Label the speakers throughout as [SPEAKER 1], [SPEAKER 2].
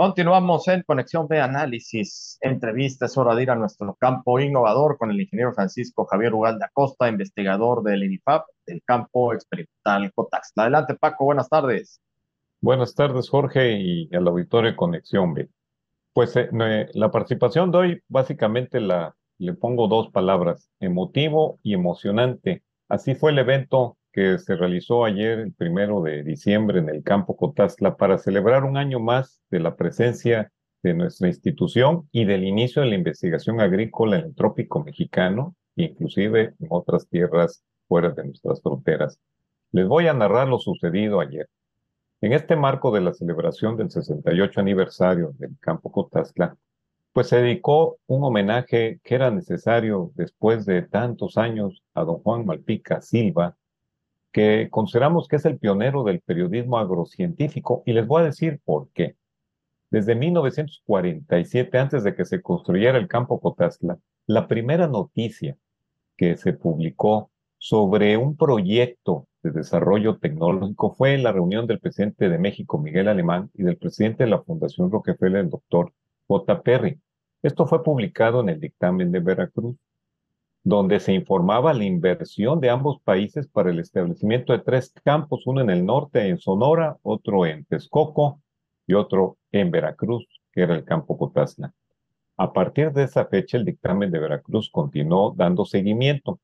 [SPEAKER 1] Continuamos en Conexión de Análisis, entrevistas, hora de ir a nuestro campo innovador con el ingeniero Francisco Javier Ugalde Acosta, investigador del INIFAP, del campo experimental COTAX. Adelante, Paco, buenas tardes.
[SPEAKER 2] Buenas tardes, Jorge, y al auditorio de Conexión B. Pues eh, la participación de hoy, básicamente la, le pongo dos palabras, emotivo y emocionante. Así fue el evento que se realizó ayer, el primero de diciembre, en el campo Cotazla, para celebrar un año más de la presencia de nuestra institución y del inicio de la investigación agrícola en el trópico mexicano, inclusive en otras tierras fuera de nuestras fronteras. Les voy a narrar lo sucedido ayer. En este marco de la celebración del 68 aniversario del campo Cotazla, pues se dedicó un homenaje que era necesario después de tantos años a don Juan Malpica Silva, que consideramos que es el pionero del periodismo agrocientífico y les voy a decir por qué. Desde 1947, antes de que se construyera el campo Cotazla, la primera noticia que se publicó sobre un proyecto de desarrollo tecnológico fue la reunión del presidente de México, Miguel Alemán, y del presidente de la Fundación Rockefeller, el doctor J. Perry. Esto fue publicado en el dictamen de Veracruz donde se informaba la inversión de ambos países para el establecimiento de tres campos, uno en el norte, en Sonora, otro en Texcoco y otro en Veracruz, que era el campo Cotazla. A partir de esa fecha, el dictamen de Veracruz continuó dando seguimiento.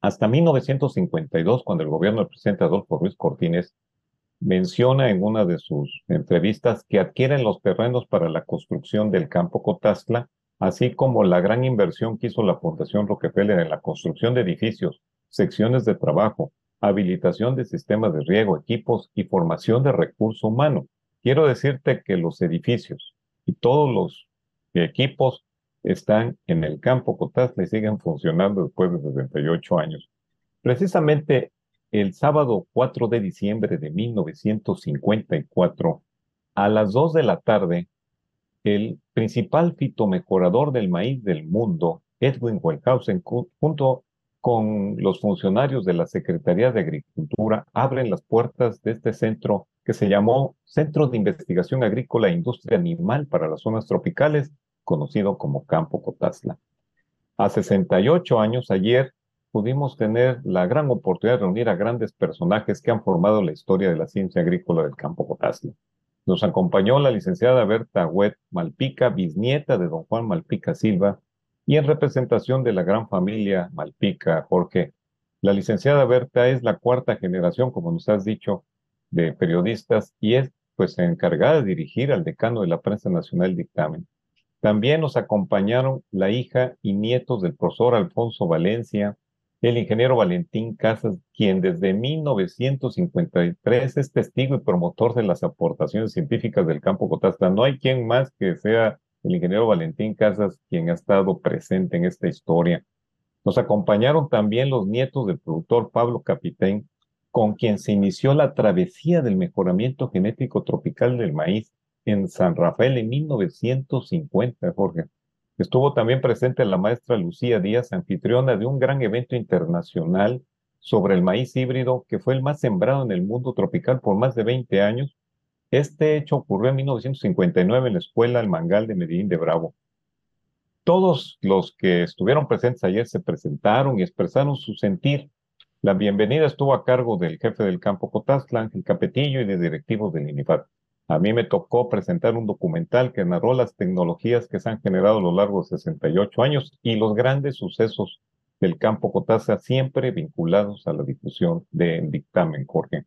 [SPEAKER 2] Hasta 1952, cuando el gobierno del presidente Adolfo Ruiz Cortines menciona en una de sus entrevistas que adquieren los terrenos para la construcción del campo Cotazla así como la gran inversión que hizo la Fundación Rockefeller en la construcción de edificios, secciones de trabajo, habilitación de sistemas de riego, equipos y formación de recurso humano. Quiero decirte que los edificios y todos los equipos están en el campo Cotazla y siguen funcionando después de 68 años. Precisamente el sábado 4 de diciembre de 1954, a las 2 de la tarde, el principal fitomejorador del maíz del mundo, Edwin Wellhausen, junto con los funcionarios de la Secretaría de Agricultura, abren las puertas de este centro que se llamó Centro de Investigación Agrícola e Industria Animal para las Zonas Tropicales, conocido como Campo Cotazla. A 68 años, ayer, pudimos tener la gran oportunidad de reunir a grandes personajes que han formado la historia de la ciencia agrícola del Campo Cotazla. Nos acompañó la licenciada Berta Huet Malpica, bisnieta de don Juan Malpica Silva, y en representación de la gran familia Malpica, Jorge. La licenciada Berta es la cuarta generación, como nos has dicho, de periodistas y es pues encargada de dirigir al decano de la prensa nacional dictamen. También nos acompañaron la hija y nietos del profesor Alfonso Valencia, el ingeniero Valentín Casas, quien desde 1953 es testigo y promotor de las aportaciones científicas del campo Cotasta. No hay quien más que sea el ingeniero Valentín Casas quien ha estado presente en esta historia. Nos acompañaron también los nietos del productor Pablo Capitán, con quien se inició la travesía del mejoramiento genético tropical del maíz en San Rafael en 1950, Jorge. Estuvo también presente la maestra Lucía Díaz, anfitriona de un gran evento internacional sobre el maíz híbrido que fue el más sembrado en el mundo tropical por más de 20 años. Este hecho ocurrió en 1959 en la Escuela El Mangal de Medellín de Bravo. Todos los que estuvieron presentes ayer se presentaron y expresaron su sentir. La bienvenida estuvo a cargo del jefe del campo Cotazla, Ángel Capetillo, y de directivos del INIFAT. A mí me tocó presentar un documental que narró las tecnologías que se han generado a lo largo de 68 años y los grandes sucesos del campo Cotaza, siempre vinculados a la difusión del dictamen, Jorge.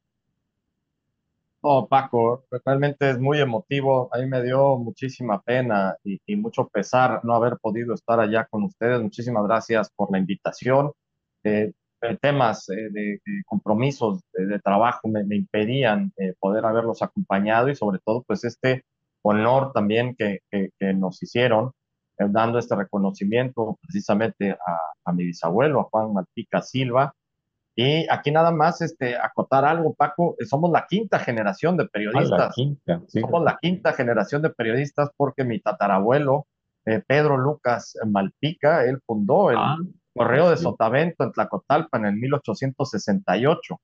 [SPEAKER 1] Oh, Paco, realmente es muy emotivo. A mí me dio muchísima pena y, mucho pesar no haber podido estar allá con ustedes. Muchísimas gracias por la invitación. Eh, temas eh, de, compromisos de, trabajo me, impedían eh, poder haberlos acompañado y sobre todo pues este honor también que, que, nos hicieron eh, dando este reconocimiento precisamente a, a, mi bisabuelo, a Juan Malpica Silva. Y aquí nada más este, acotar algo, Paco, somos la quinta generación de ah, periodistas. Somos la quinta generación de periodistas porque mi tatarabuelo, Pedro Lucas Malpica, él fundó el, ah. Correo de Sotavento en Tlacotalpa en el 1868.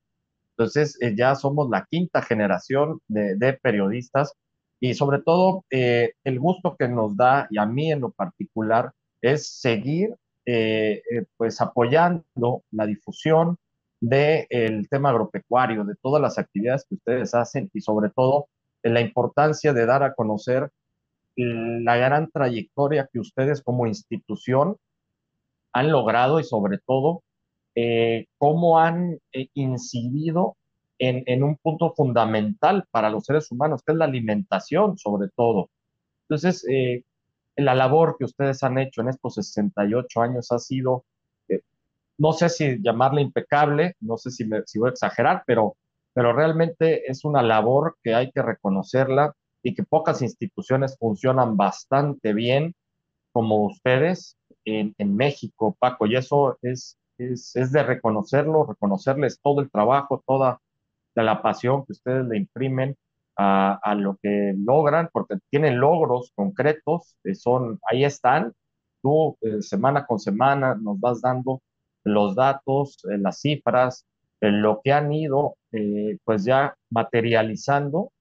[SPEAKER 1] Entonces, eh, ya somos la quinta generación de, periodistas y sobre todo eh, el gusto que nos da, y a mí en lo particular, es seguir eh, pues apoyando la difusión del tema agropecuario, de todas las actividades que ustedes hacen y sobre todo la importancia de dar a conocer la gran trayectoria que ustedes como institución han logrado y sobre todo eh, cómo han eh, incidido en, en, un punto fundamental para los seres humanos, que es la alimentación sobre todo. Entonces, eh, la labor que ustedes han hecho en estos 68 años ha sido, no sé si llamarla impecable, no sé si, me, si voy a exagerar, pero, pero realmente es una labor que hay que reconocerla y que pocas instituciones funcionan bastante bien como ustedes en, en México, Paco, y eso es, es, es, de reconocerlo, reconocerles todo el trabajo, toda la pasión que ustedes le imprimen a, a lo que logran, porque tienen logros concretos, eh, son, ahí están, tú eh, semana con semana nos vas dando los datos, eh, las cifras, lo que han ido pues ya materializando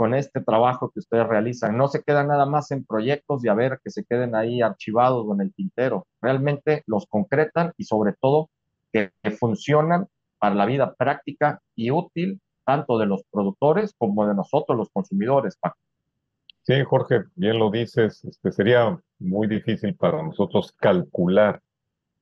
[SPEAKER 1] con este trabajo que ustedes realizan. No se quedan nada más en proyectos y a ver que se queden ahí archivados o en el tintero. Realmente los concretan y sobre todo que, funcionan para la vida práctica y útil tanto de los productores como de nosotros los consumidores.
[SPEAKER 2] Sí, Jorge, bien lo dices, este, sería muy difícil para nosotros calcular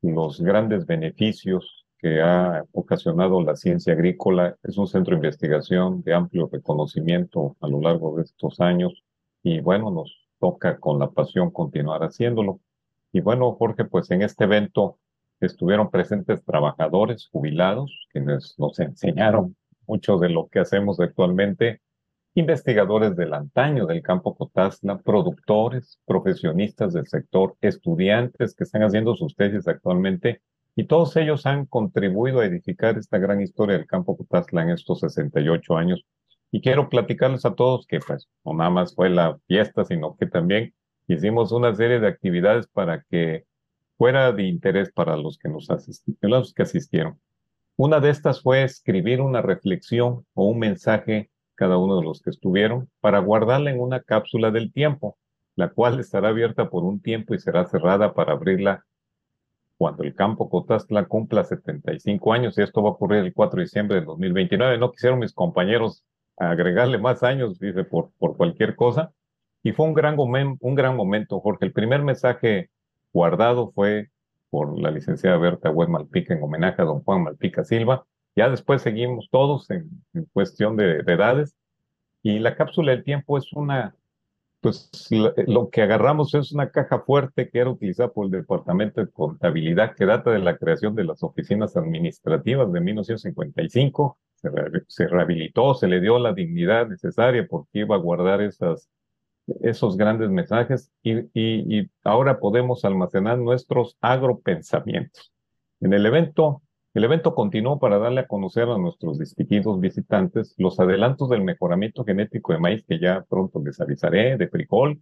[SPEAKER 2] los grandes beneficios que ha ocasionado la ciencia agrícola. Es un centro de investigación de amplio reconocimiento a lo largo de estos años y bueno, nos toca con la pasión continuar haciéndolo. Y bueno, Jorge, pues en este evento estuvieron presentes trabajadores jubilados, quienes nos enseñaron mucho de lo que hacemos actualmente, investigadores del antaño del campo Cotazla, productores, profesionistas del sector, estudiantes que están haciendo sus tesis actualmente y todos ellos han contribuido a edificar esta gran historia del campo Cotazla en estos 68 años. Y quiero platicarles a todos que pues no nada más fue la fiesta, sino que también hicimos una serie de actividades para que fuera de interés para los que nos asistieron, los que asistieron. Una de estas fue escribir una reflexión o un mensaje cada uno de los que estuvieron para guardarla en una cápsula del tiempo, la cual estará abierta por un tiempo y será cerrada para abrirla cuando el campo Cotazla cumpla 75 años, y esto va a ocurrir el 4 de diciembre de 2029. No quisieron mis compañeros agregarle más años, dice, por, por cualquier cosa. Y fue un gran, un gran momento, Jorge. El primer mensaje guardado fue por la licenciada Berta Web Malpica en homenaje a don Juan Malpica Silva. Ya después seguimos todos en, en cuestión de, de edades. Y la cápsula del tiempo es una pues lo que agarramos es una caja fuerte que era utilizada por el Departamento de Contabilidad que data de la creación de las oficinas administrativas de 1955. Se, se rehabilitó, se le dio la dignidad necesaria porque iba a guardar esos grandes mensajes y ahora podemos almacenar nuestros agropensamientos. En el evento el evento continuó para darle a conocer a nuestros distinguidos visitantes los adelantos del mejoramiento genético de maíz que ya pronto les avisaré, de frijol,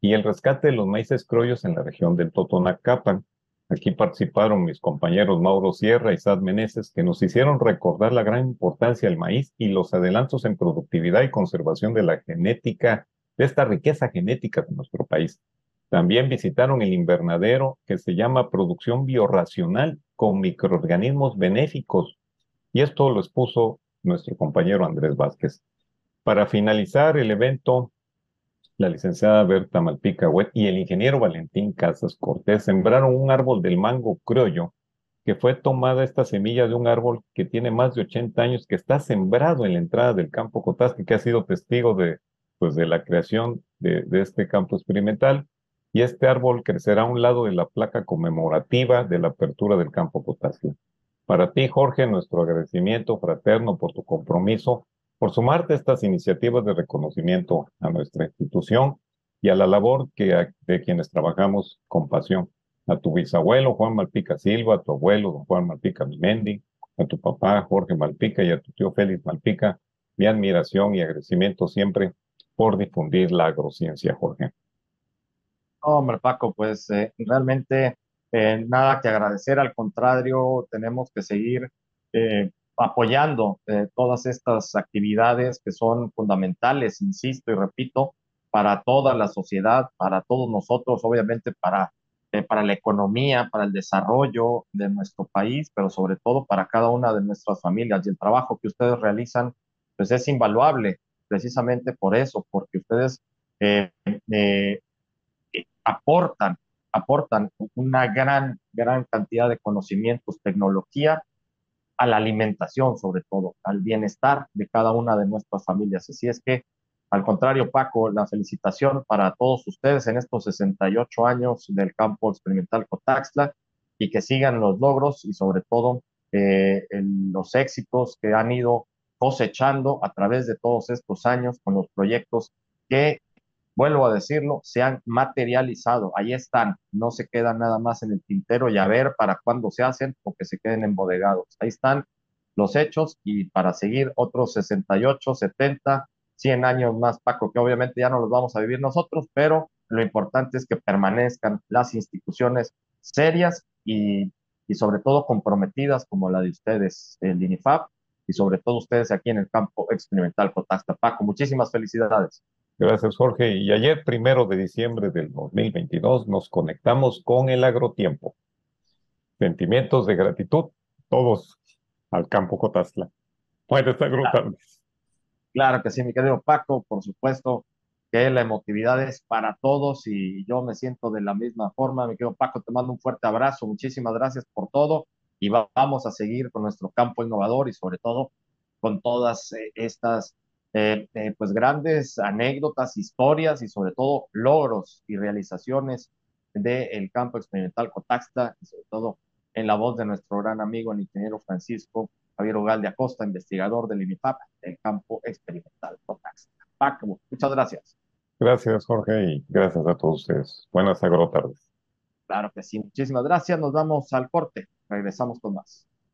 [SPEAKER 2] y el rescate de los maíces croyos en la región del Totonacapan. Aquí participaron mis compañeros Mauro Sierra y Sad Meneses, que nos hicieron recordar la gran importancia del maíz y los adelantos en productividad y conservación de la genética, de esta riqueza genética de nuestro país. También visitaron el invernadero que se llama producción biorracional con microorganismos benéficos. Y esto lo expuso nuestro compañero Andrés Vázquez. Para finalizar el evento, la licenciada Berta Malpica y el ingeniero Valentín Casas Cortés sembraron un árbol del mango criollo, que fue tomada esta semilla de un árbol que tiene más de 80 años, que está sembrado en la entrada del campo Cotasque, que ha sido testigo de, pues, de la creación de este campo experimental y este árbol crecerá a un lado de la placa conmemorativa de la apertura del campo potasio. Para ti, Jorge, nuestro agradecimiento fraterno por tu compromiso, por sumarte a estas iniciativas de reconocimiento a nuestra institución y a la labor que, de quienes trabajamos con pasión. A tu bisabuelo Juan Malpica Silva, a tu abuelo don Juan Malpica Mimendi, a tu papá Jorge Malpica y a tu tío Félix Malpica, mi admiración y agradecimiento siempre por difundir la agrociencia, Jorge.
[SPEAKER 1] Hombre, Paco, pues eh, realmente eh, nada que agradecer, al contrario, tenemos que seguir eh, apoyando eh, todas estas actividades que son fundamentales, insisto y repito, para toda la sociedad, para todos nosotros, obviamente para, eh, para la economía, para el desarrollo de nuestro país, pero sobre todo para cada una de nuestras familias. Y el trabajo que ustedes realizan, pues es invaluable, precisamente por eso, porque ustedes eh, aportan, aportan una gran, gran cantidad de conocimientos, tecnología a la alimentación, sobre todo, al bienestar de cada una de nuestras familias. Así es que, al contrario, Paco, la felicitación para todos ustedes en estos 68 años del campo experimental Cotaxla y que sigan los logros y sobre todo eh, los éxitos que han ido cosechando a través de todos estos años con los proyectos que vuelvo a decirlo, se han materializado, ahí están, no se quedan nada más en el tintero y a ver para cuándo se hacen o que se queden embodegados. Ahí están los hechos y para seguir otros 68, 70, 100 años más, Paco, que obviamente ya no los vamos a vivir nosotros, pero lo importante es que permanezcan las instituciones serias y, y sobre todo comprometidas como la de ustedes, el INIFAP, y sobre todo ustedes aquí en el campo experimental Cotaxta. Paco, muchísimas felicidades.
[SPEAKER 2] Gracias, Jorge. Y ayer, primero de diciembre del 2022, nos conectamos con el agrotiempo. Sentimientos de gratitud, todos al campo Cotazla. Buenas agrotardes.
[SPEAKER 1] Claro que sí, mi querido Paco, por supuesto que la emotividad es para todos y yo me siento de la misma forma. Mi querido Paco, te mando un fuerte abrazo, muchísimas gracias por todo y vamos a seguir con nuestro campo innovador y sobre todo con todas eh, estas eh, eh, pues grandes anécdotas, historias y sobre todo logros y realizaciones del campo experimental Cotaxta y sobre todo en la voz de nuestro gran amigo el ingeniero Francisco Javier Ugal de Acosta, investigador del INIFAP del campo experimental Cotaxta. Paco, muchas gracias.
[SPEAKER 2] Gracias, Jorge, y gracias a todos ustedes. Buenas agrotardes.
[SPEAKER 1] Claro que sí, muchísimas gracias. Nos vamos al corte. Regresamos con más.